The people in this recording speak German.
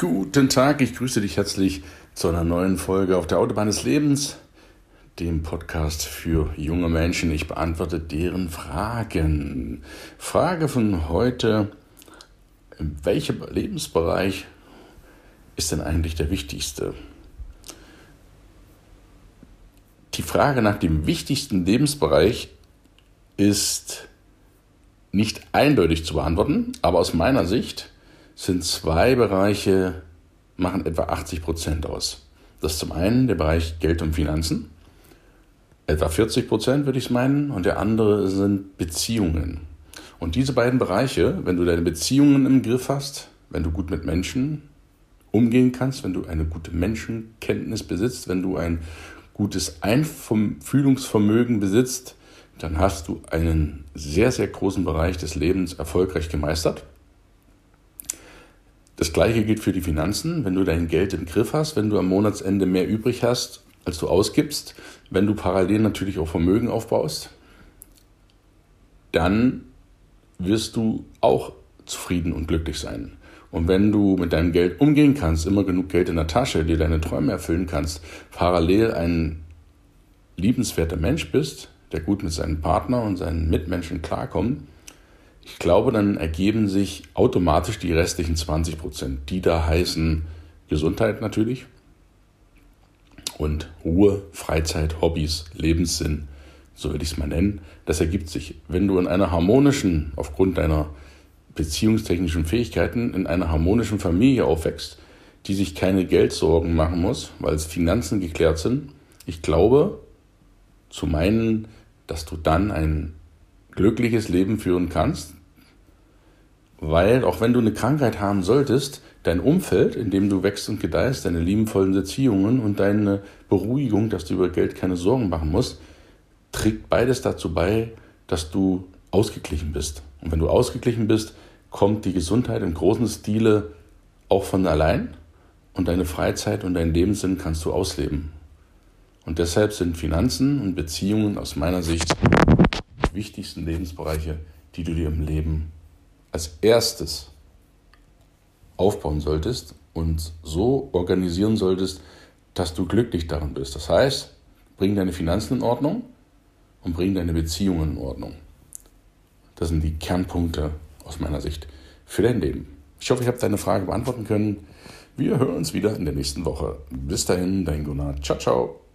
Guten Tag, ich grüße dich herzlich zu einer neuen Folge auf der Autobahn des Lebens, dem Podcast für junge Menschen. Ich beantworte deren Fragen. Frage von heute, welcher Lebensbereich ist denn eigentlich der wichtigste? Die Frage nach dem wichtigsten Lebensbereich ist nicht eindeutig zu beantworten, aber aus meiner Sicht sind zwei Bereiche, machen etwa 80 Prozent aus. Das ist zum einen der Bereich Geld und Finanzen, etwa 40 Prozent würde ich meinen, und der andere sind Beziehungen. Und diese beiden Bereiche, wenn du deine Beziehungen im Griff hast, wenn du gut mit Menschen umgehen kannst, wenn du eine gute Menschenkenntnis besitzt, wenn du ein gutes Einfühlungsvermögen besitzt, dann hast du einen sehr, sehr großen Bereich des Lebens erfolgreich gemeistert. Das gleiche gilt für die Finanzen. Wenn du dein Geld im Griff hast, wenn du am Monatsende mehr übrig hast, als du ausgibst, wenn du parallel natürlich auch Vermögen aufbaust, dann wirst du auch zufrieden und glücklich sein. Und wenn du mit deinem Geld umgehen kannst, immer genug Geld in der Tasche, dir deine Träume erfüllen kannst, parallel ein liebenswerter Mensch bist, der gut mit seinem Partner und seinen Mitmenschen klarkommt, ich glaube, dann ergeben sich automatisch die restlichen 20 Prozent, die da heißen Gesundheit natürlich und Ruhe, Freizeit, Hobbys, Lebenssinn, so würde ich es mal nennen. Das ergibt sich, wenn du in einer harmonischen, aufgrund deiner beziehungstechnischen Fähigkeiten, in einer harmonischen Familie aufwächst, die sich keine Geldsorgen machen muss, weil es Finanzen geklärt sind. Ich glaube, zu meinen, dass du dann ein glückliches Leben führen kannst, weil auch wenn du eine Krankheit haben solltest, dein Umfeld, in dem du wächst und gedeihst, deine liebenvollen Beziehungen und deine Beruhigung, dass du über Geld keine Sorgen machen musst, trägt beides dazu bei, dass du ausgeglichen bist. Und wenn du ausgeglichen bist, kommt die Gesundheit im großen Stile auch von allein und deine Freizeit und dein Lebenssinn kannst du ausleben. Und deshalb sind Finanzen und Beziehungen aus meiner Sicht die wichtigsten Lebensbereiche, die du dir im Leben als erstes aufbauen solltest und so organisieren solltest, dass du glücklich darin bist. Das heißt, bring deine Finanzen in Ordnung und bring deine Beziehungen in Ordnung. Das sind die Kernpunkte aus meiner Sicht für dein Leben. Ich hoffe, ich habe deine Frage beantworten können. Wir hören uns wieder in der nächsten Woche. Bis dahin, dein Gunnar. Ciao, ciao.